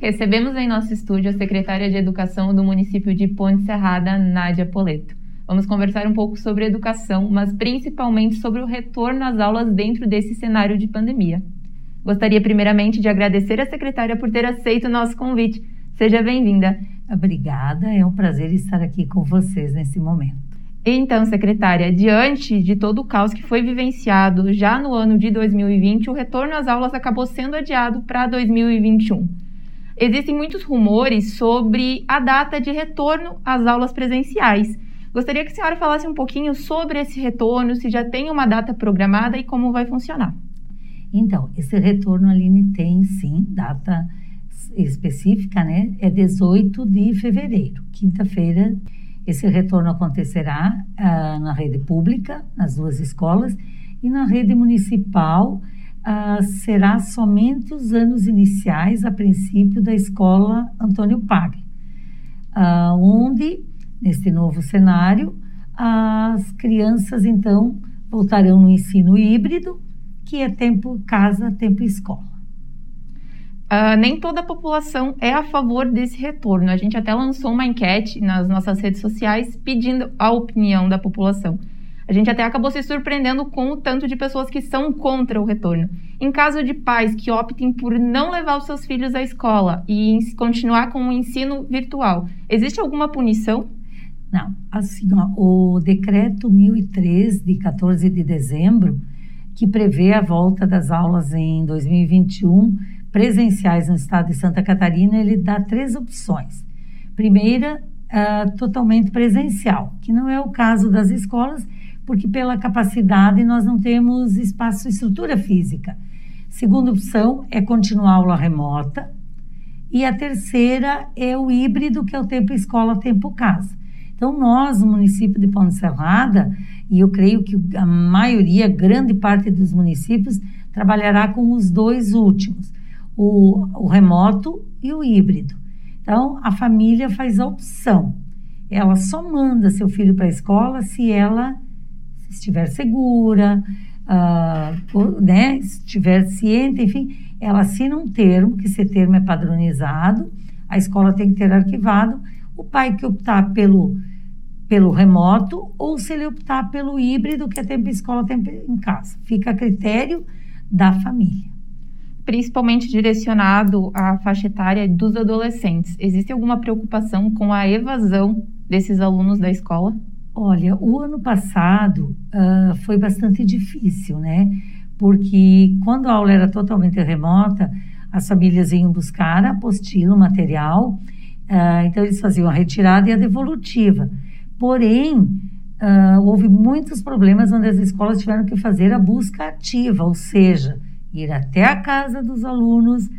Recebemos em nosso estúdio a secretária de Educação do município de Ponte Serrada, Nádia Poleto. Vamos conversar um pouco sobre educação, mas principalmente sobre o retorno às aulas dentro desse cenário de pandemia. Gostaria primeiramente de agradecer a secretária por ter aceito o nosso convite. Seja bem-vinda. Obrigada, é um prazer estar aqui com vocês nesse momento. Então, secretária, diante de todo o caos que foi vivenciado já no ano de 2020, o retorno às aulas acabou sendo adiado para 2021. Existem muitos rumores sobre a data de retorno às aulas presenciais. Gostaria que a senhora falasse um pouquinho sobre esse retorno, se já tem uma data programada e como vai funcionar. Então, esse retorno, Aline, tem sim data específica, né? É 18 de fevereiro, quinta-feira. Esse retorno acontecerá ah, na rede pública, nas duas escolas, e na rede municipal, uh, será somente os anos iniciais, a princípio, da escola Antônio Pagli, uh, onde, neste novo cenário, as crianças, então, voltarão no ensino híbrido, que é tempo casa, tempo escola. Uh, nem toda a população é a favor desse retorno. A gente até lançou uma enquete nas nossas redes sociais pedindo a opinião da população a gente até acabou se surpreendendo com o tanto de pessoas que são contra o retorno. Em caso de pais que optem por não levar os seus filhos à escola e continuar com o ensino virtual, existe alguma punição? Não, assim, ó, o decreto 1003 de 14 de dezembro, que prevê a volta das aulas em 2021 presenciais no estado de Santa Catarina, ele dá três opções. Primeira, uh, totalmente presencial, que não é o caso das escolas porque pela capacidade nós não temos espaço e estrutura física. Segunda opção é continuar a aula remota. E a terceira é o híbrido, que é o tempo escola, tempo casa. Então, nós, no município de Ponte Serrada, e eu creio que a maioria, grande parte dos municípios, trabalhará com os dois últimos, o, o remoto e o híbrido. Então, a família faz a opção. Ela só manda seu filho para a escola se ela estiver segura, uh, né, estiver ciente, enfim, ela assina um termo, que esse termo é padronizado, a escola tem que ter arquivado, o pai que optar pelo, pelo remoto, ou se ele optar pelo híbrido, que é tempo escola, tempo em casa. Fica a critério da família. Principalmente direcionado à faixa etária dos adolescentes. Existe alguma preocupação com a evasão desses alunos da escola? Olha, o ano passado uh, foi bastante difícil, né? Porque quando a aula era totalmente remota, as famílias iam buscar a apostila, o material, uh, então eles faziam a retirada e a devolutiva. Porém, uh, houve muitos problemas onde as escolas tiveram que fazer a busca ativa, ou seja, ir até a casa dos alunos,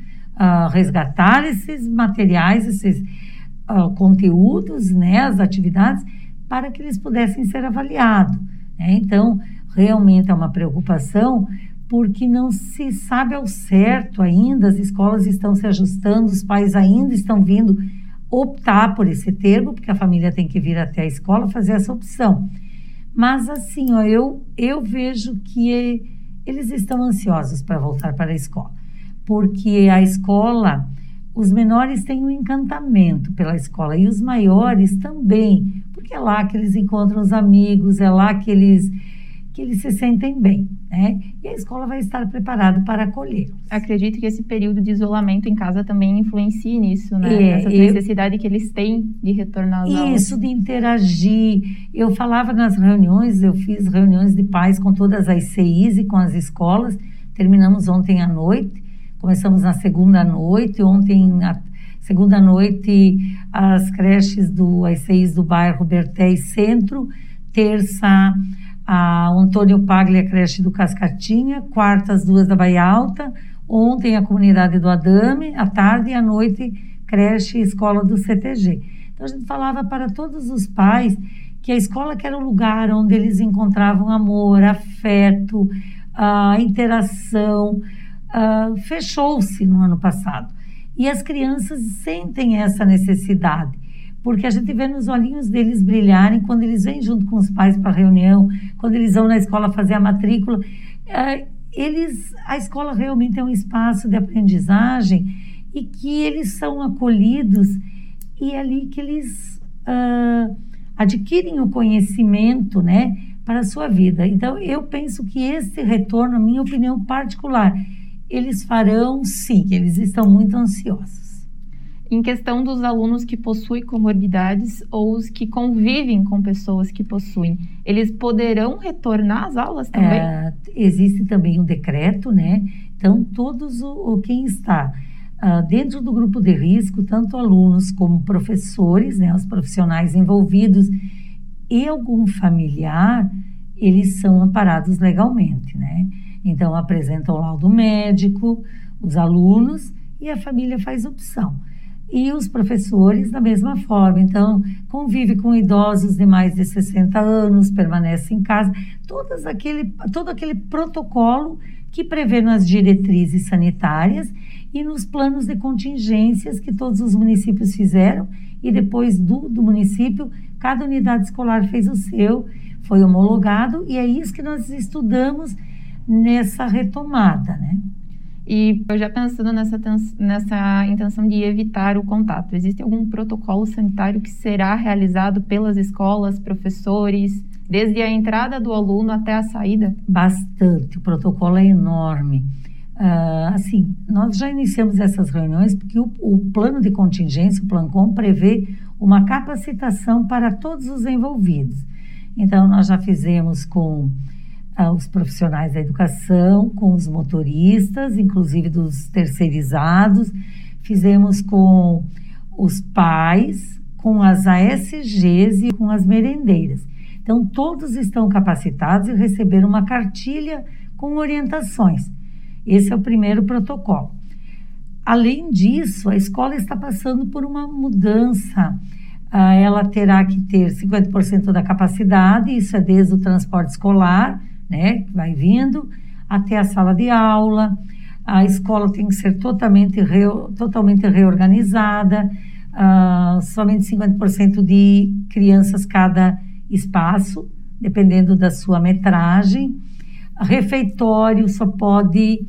resgatar esses materiais, esses conteúdos, né, as atividades para que eles pudessem ser avaliados. Né? Então, realmente é uma preocupação, porque não se sabe ao certo ainda, as escolas estão se ajustando, os pais ainda estão vindo optar por esse termo, porque a família tem que vir até a escola fazer essa opção. Mas assim, ó, eu, eu vejo que eles estão ansiosos para voltar para a escola, porque a escola, os menores têm um encantamento pela escola e os maiores também, porque é lá que eles encontram os amigos, é lá que eles que eles se sentem bem, né? E a escola vai estar preparada para acolher. Acredito que esse período de isolamento em casa também influencie nisso, né? É, Essa necessidade eu, que eles têm de retornar às aulas. Isso, de interagir. Eu falava nas reuniões, eu fiz reuniões de pais com todas as CIs e com as escolas. Terminamos ontem à noite, começamos na segunda noite, ontem à Segunda noite, as creches do AICEIs do bairro Bertéis Centro. Terça, a Antônio Pagli, a creche do Cascatinha. Quarta, as duas da Bahia Alta. Ontem, a comunidade do Adame. À tarde e à noite, creche e escola do CTG. Então, a gente falava para todos os pais que a escola que era o lugar onde eles encontravam amor, afeto, a interação, fechou-se no ano passado. E as crianças sentem essa necessidade, porque a gente vê nos olhinhos deles brilharem quando eles vêm junto com os pais para a reunião, quando eles vão na escola fazer a matrícula. É, eles, a escola realmente é um espaço de aprendizagem e que eles são acolhidos e é ali que eles uh, adquirem o conhecimento, né, para a sua vida. Então, eu penso que esse retorno, minha opinião particular, eles farão sim, eles estão muito ansiosos. Em questão dos alunos que possuem comorbidades ou os que convivem com pessoas que possuem, eles poderão retornar às aulas também? É, existe também um decreto, né? Então, todos o, o quem está uh, dentro do grupo de risco, tanto alunos como professores, né, os profissionais envolvidos e algum familiar, eles são amparados legalmente, né? Então, apresentam o laudo médico, os alunos e a família faz opção. E os professores da mesma forma. Então, convive com idosos de mais de 60 anos, permanece em casa, todas aquele, todo aquele protocolo que prevê nas diretrizes sanitárias e nos planos de contingências que todos os municípios fizeram. E depois do, do município, cada unidade escolar fez o seu, foi homologado. E é isso que nós estudamos nessa retomada, né? E eu já pensando nessa, nessa intenção de evitar o contato, existe algum protocolo sanitário que será realizado pelas escolas, professores, desde a entrada do aluno até a saída? Bastante, o protocolo é enorme. Uh, assim, nós já iniciamos essas reuniões porque o, o plano de contingência, o Plancom, prevê uma capacitação para todos os envolvidos. Então, nós já fizemos com os profissionais da educação, com os motoristas, inclusive dos terceirizados, fizemos com os pais, com as ASGs e com as merendeiras. Então, todos estão capacitados e receberam uma cartilha com orientações. Esse é o primeiro protocolo. Além disso, a escola está passando por uma mudança. Ah, ela terá que ter 50% da capacidade, isso é desde o transporte escolar, né? Vai vindo até a sala de aula. A escola tem que ser totalmente, totalmente reorganizada. Uh, somente 50% de crianças cada espaço, dependendo da sua metragem. Refeitório só pode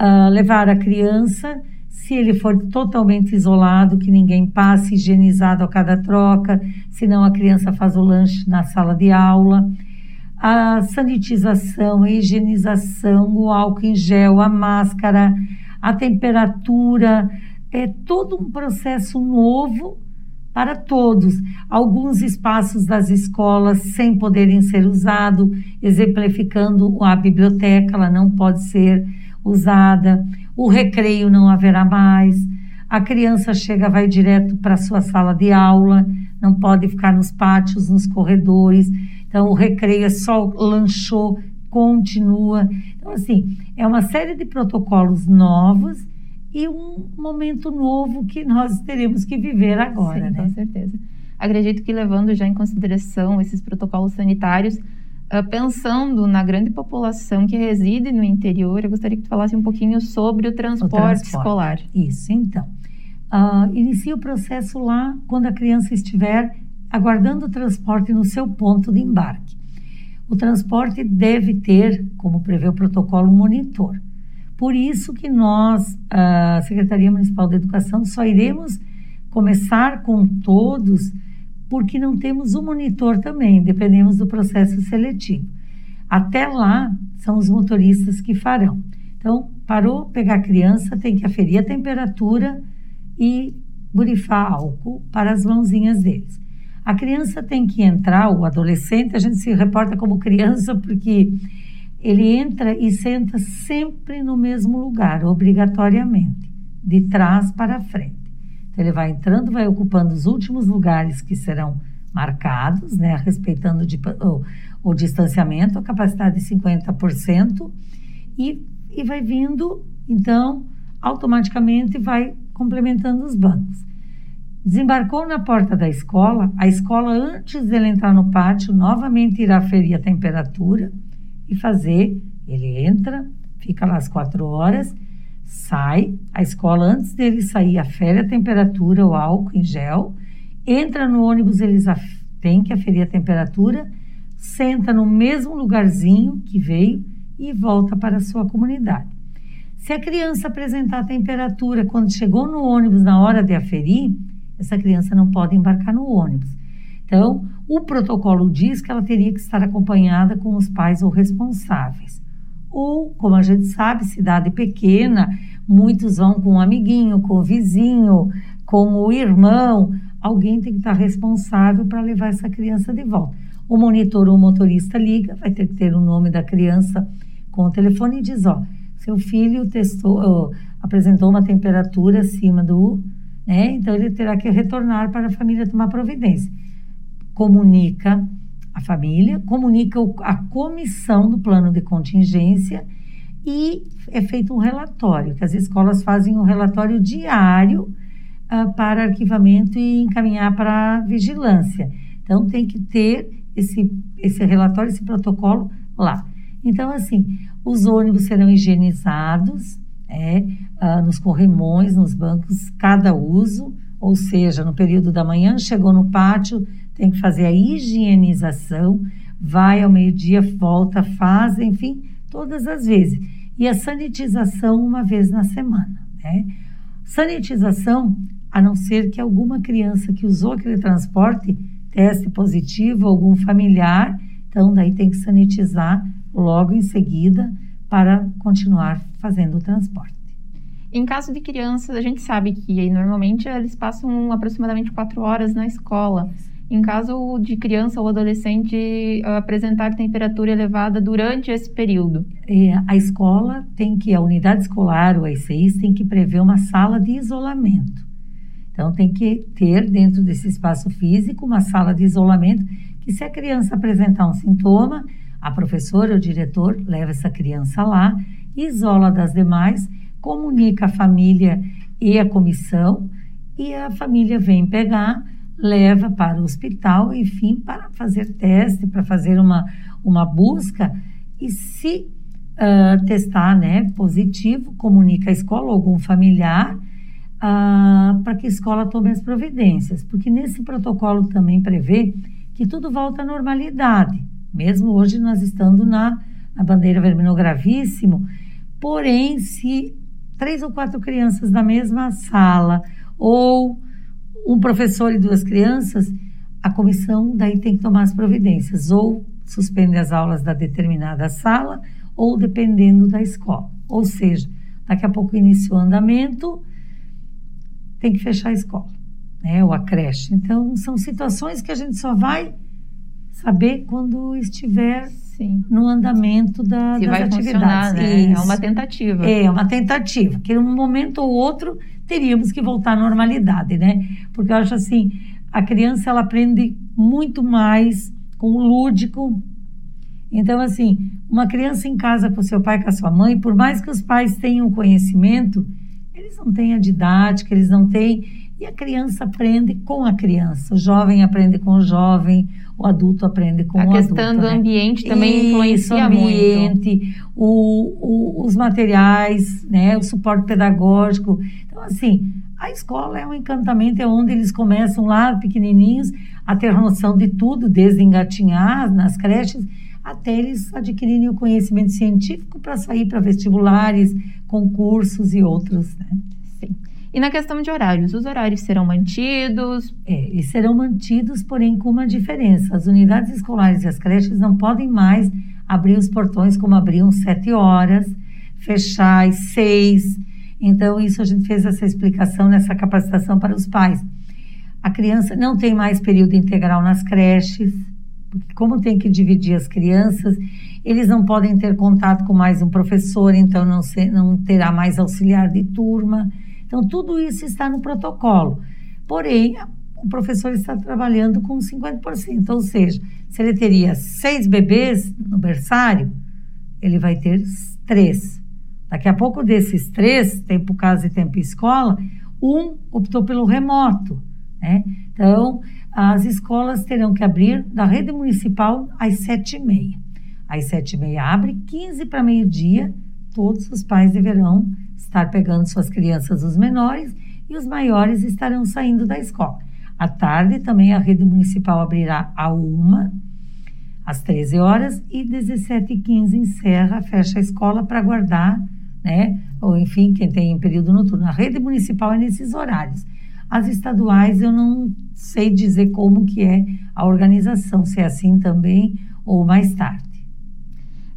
uh, levar a criança se ele for totalmente isolado, que ninguém passe, higienizado a cada troca, senão a criança faz o lanche na sala de aula a sanitização, a higienização, o álcool em gel, a máscara, a temperatura, é todo um processo novo para todos. Alguns espaços das escolas sem poderem ser usados, exemplificando a biblioteca, ela não pode ser usada, o recreio não haverá mais, a criança chega, vai direto para a sua sala de aula, não pode ficar nos pátios, nos corredores. Então, o recreio é só lanchou, continua. Então, assim, é uma série de protocolos novos e um momento novo que nós teremos que viver agora, Sim, né? Com certeza. Acredito que levando já em consideração esses protocolos sanitários, uh, pensando na grande população que reside no interior, eu gostaria que tu falasse um pouquinho sobre o transporte, o transporte. escolar. Isso, então. Uh, inicia o processo lá quando a criança estiver aguardando o transporte no seu ponto de embarque. O transporte deve ter, como prevê o protocolo, um monitor. Por isso que nós, a Secretaria Municipal de Educação, só iremos começar com todos, porque não temos um monitor também, dependemos do processo seletivo. Até lá, são os motoristas que farão. Então, parou pegar a criança, tem que aferir a temperatura e borifar álcool para as mãozinhas deles. A criança tem que entrar, o adolescente, a gente se reporta como criança porque ele entra e senta sempre no mesmo lugar, obrigatoriamente, de trás para frente. Então, ele vai entrando, vai ocupando os últimos lugares que serão marcados, né, respeitando o, o distanciamento, a capacidade de 50%, e, e vai vindo, então, automaticamente vai complementando os bancos. Desembarcou na porta da escola, a escola, antes dele entrar no pátio, novamente irá ferir a temperatura e fazer. Ele entra, fica lá às quatro horas, sai. A escola, antes dele sair, afere a temperatura, o álcool em gel. Entra no ônibus, eles têm que aferir a temperatura, senta no mesmo lugarzinho que veio e volta para a sua comunidade. Se a criança apresentar temperatura quando chegou no ônibus na hora de aferir, essa criança não pode embarcar no ônibus. Então, o protocolo diz que ela teria que estar acompanhada com os pais ou responsáveis. Ou, como a gente sabe, cidade pequena, muitos vão com um amiguinho, com o vizinho, com o irmão. Alguém tem que estar responsável para levar essa criança de volta. O monitor ou o motorista liga, vai ter que ter o nome da criança com o telefone e diz: Ó, seu filho testou, apresentou uma temperatura acima do. Né, então ele terá que retornar para a família tomar providência. Comunica a família, comunica a comissão do plano de contingência e é feito um relatório, que as escolas fazem um relatório diário uh, para arquivamento e encaminhar para vigilância. Então tem que ter esse, esse relatório, esse protocolo lá. Então, assim, os ônibus serão higienizados é, uh, nos corrimões, nos bancos, cada uso, ou seja, no período da manhã, chegou no pátio, tem que fazer a higienização, vai ao meio-dia, volta, faz, enfim, todas as vezes. E a sanitização uma vez na semana. Né? Sanitização, a não ser que alguma criança que usou aquele transporte teste positivo, algum familiar, então daí tem que sanitizar logo em seguida para continuar fazendo o transporte. Em caso de crianças, a gente sabe que normalmente eles passam aproximadamente quatro horas na escola. Em caso de criança ou adolescente apresentar temperatura elevada durante esse período? É, a escola tem que, a unidade escolar, o ICIs, tem que prever uma sala de isolamento. Então, tem que ter dentro desse espaço físico uma sala de isolamento que, se a criança apresentar um sintoma, a professora ou diretor leva essa criança lá, isola das demais, comunica a família e a comissão, e a família vem pegar leva para o hospital, enfim, para fazer teste, para fazer uma, uma busca e se uh, testar né, positivo, comunica a escola ou algum familiar uh, para que a escola tome as providências, porque nesse protocolo também prevê que tudo volta à normalidade, mesmo hoje nós estando na, na bandeira vermelho gravíssimo, porém se três ou quatro crianças da mesma sala ou um professor e duas crianças, a comissão daí tem que tomar as providências, ou suspende as aulas da determinada sala, ou dependendo da escola. Ou seja, daqui a pouco inicia o andamento, tem que fechar a escola, né, ou a creche. Então, são situações que a gente só vai saber quando estiver Sim. no andamento da, Se das vai atividades. Né? É uma tentativa. É uma tentativa, que um momento ou outro teríamos que voltar à normalidade, né? Porque eu acho assim, a criança ela aprende muito mais com o lúdico. Então, assim, uma criança em casa com seu pai, com a sua mãe, por mais que os pais tenham conhecimento, eles não têm a didática, eles não têm. E a criança aprende com a criança, o jovem aprende com o jovem, o adulto aprende com a o adulto. A questão do né? ambiente também Isso, influencia ambiente, muito. O, o, os materiais, né, o suporte pedagógico. Então, assim, a escola é um encantamento, é onde eles começam lá, pequenininhos, a ter noção de tudo, desde engatinhar nas creches, até eles adquirirem o conhecimento científico para sair para vestibulares, concursos e outros, né? Sim. E na questão de horários, os horários serão mantidos? É, eles serão mantidos, porém com uma diferença. As unidades escolares e as creches não podem mais abrir os portões como abriam sete horas, fechar às seis. Então, isso a gente fez essa explicação nessa capacitação para os pais. A criança não tem mais período integral nas creches, como tem que dividir as crianças, eles não podem ter contato com mais um professor, então não, não terá mais auxiliar de turma. Então, tudo isso está no protocolo. Porém, o professor está trabalhando com 50%, ou seja, se ele teria seis bebês no berçário, ele vai ter três. Daqui a pouco desses três, tempo casa e tempo escola, um optou pelo remoto. Né? Então, as escolas terão que abrir da rede municipal às sete e meia. Às sete e meia abre, 15 para meio-dia, todos os pais deverão estar pegando suas crianças, os menores, e os maiores estarão saindo da escola. À tarde, também a rede municipal abrirá a uma, às 13 horas, e 17h15 encerra, fecha a escola para guardar né? Ou enfim, quem tem em período noturno. A rede municipal é nesses horários. As estaduais eu não sei dizer como que é a organização, se é assim também ou mais tarde.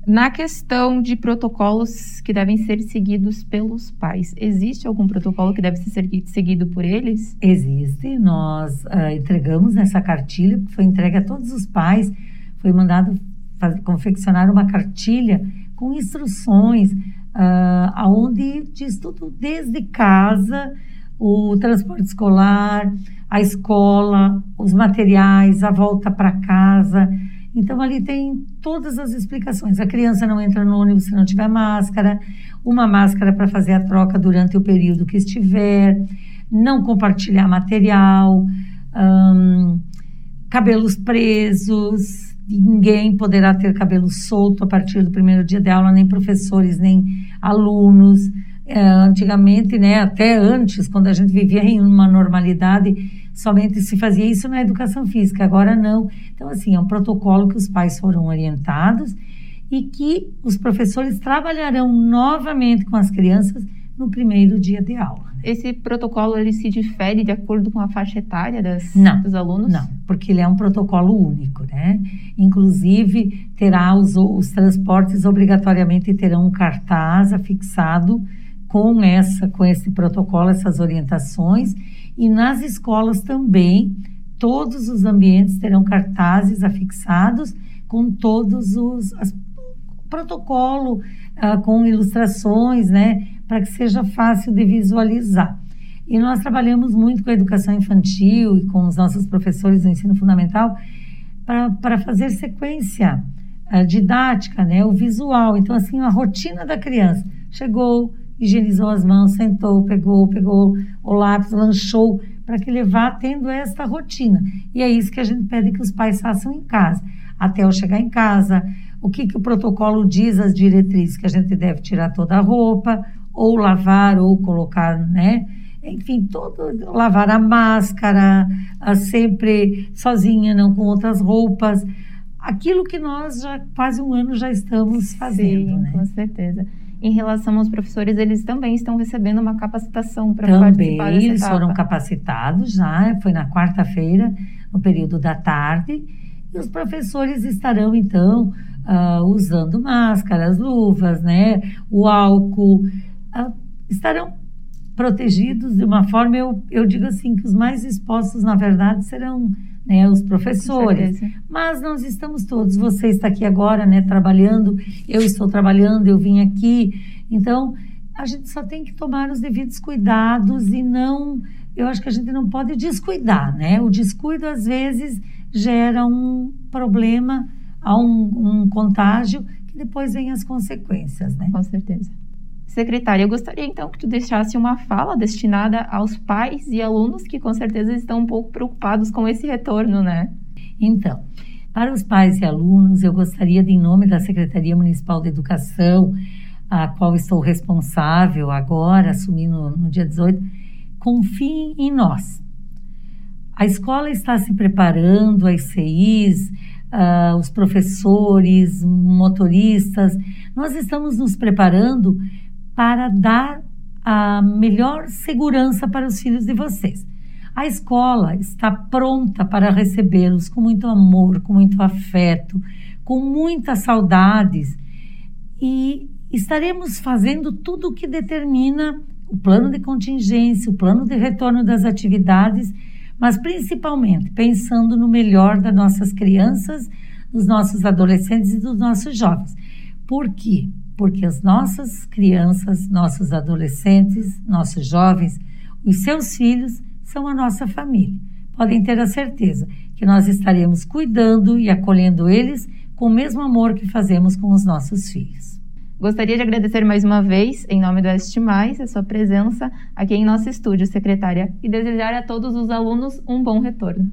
Na questão de protocolos que devem ser seguidos pelos pais, existe algum protocolo que deve ser seguido por eles? Existe. Nós uh, entregamos essa cartilha, foi entregue a todos os pais, foi mandado confeccionar uma cartilha com instruções, uh, aonde diz tudo desde casa, o transporte escolar, a escola, os materiais, a volta para casa. Então, ali tem todas as explicações. A criança não entra no ônibus se não tiver máscara, uma máscara para fazer a troca durante o período que estiver, não compartilhar material, cabelos presos, ninguém poderá ter cabelo solto a partir do primeiro dia de aula, nem professores, nem alunos. É, antigamente, né, até antes, quando a gente vivia em uma normalidade, somente se fazia isso na educação física, agora não. Então, assim, é um protocolo que os pais foram orientados e que os professores trabalharão novamente com as crianças no primeiro dia de aula. Esse protocolo ele se difere de acordo com a faixa etária das, não, dos alunos? Não, porque ele é um protocolo único, né? Inclusive terá os, os transportes obrigatoriamente terão um cartaz afixado com essa, com esse protocolo, essas orientações, e nas escolas também, todos os ambientes terão cartazes afixados com todos os as, protocolo, uh, com ilustrações, né, para que seja fácil de visualizar. E nós trabalhamos muito com a educação infantil e com os nossos professores do ensino fundamental para fazer sequência uh, didática, né, o visual. Então, assim, a rotina da criança. Chegou, higienizou as mãos, sentou, pegou, pegou o lápis, lanchou, para que ele vá tendo esta rotina. E é isso que a gente pede que os pais façam em casa. Até eu chegar em casa, o que, que o protocolo diz, as diretrizes, que a gente deve tirar toda a roupa, ou lavar, ou colocar, né? Enfim, todo, lavar a máscara, a sempre sozinha, não com outras roupas. Aquilo que nós já quase um ano já estamos fazendo. Sim, né? com certeza em relação aos professores, eles também estão recebendo uma capacitação para participar Também, eles etapa. foram capacitados já, foi na quarta-feira, no período da tarde, e os professores estarão, então, uh, usando máscaras, luvas, né, o álcool, uh, estarão protegidos de uma forma, eu, eu digo assim, que os mais expostos, na verdade, serão né, os professores. Mas nós estamos todos, você está aqui agora, né, trabalhando, eu estou trabalhando, eu vim aqui. Então, a gente só tem que tomar os devidos cuidados e não, eu acho que a gente não pode descuidar, né? O descuido às vezes gera um problema, a um, um contágio que depois vem as consequências, né? Com certeza. Secretária, eu gostaria então que tu deixasse uma fala destinada aos pais e alunos que com certeza estão um pouco preocupados com esse retorno, né? Então, para os pais e alunos, eu gostaria de, em nome da Secretaria Municipal de Educação, a qual estou responsável agora, assumindo no dia 18, confiem em nós. A escola está se preparando, as CIs, uh, ah, os professores, motoristas, nós estamos nos preparando para dar a melhor segurança para os filhos de vocês. A escola está pronta para recebê-los com muito amor, com muito afeto, com muitas saudades e estaremos fazendo tudo o que determina o plano de contingência, o plano de retorno das atividades, mas principalmente pensando no melhor das nossas crianças, dos nossos adolescentes e dos nossos jovens. Por quê? Porque as nossas crianças, nossos adolescentes, nossos jovens, os seus filhos são a nossa família. Podem ter a certeza que nós estaremos cuidando e acolhendo eles com o mesmo amor que fazemos com os nossos filhos. Gostaria de agradecer mais uma vez, em nome do Este Mais, a sua presença aqui em nosso estúdio, secretária, e desejar a todos os alunos um bom retorno.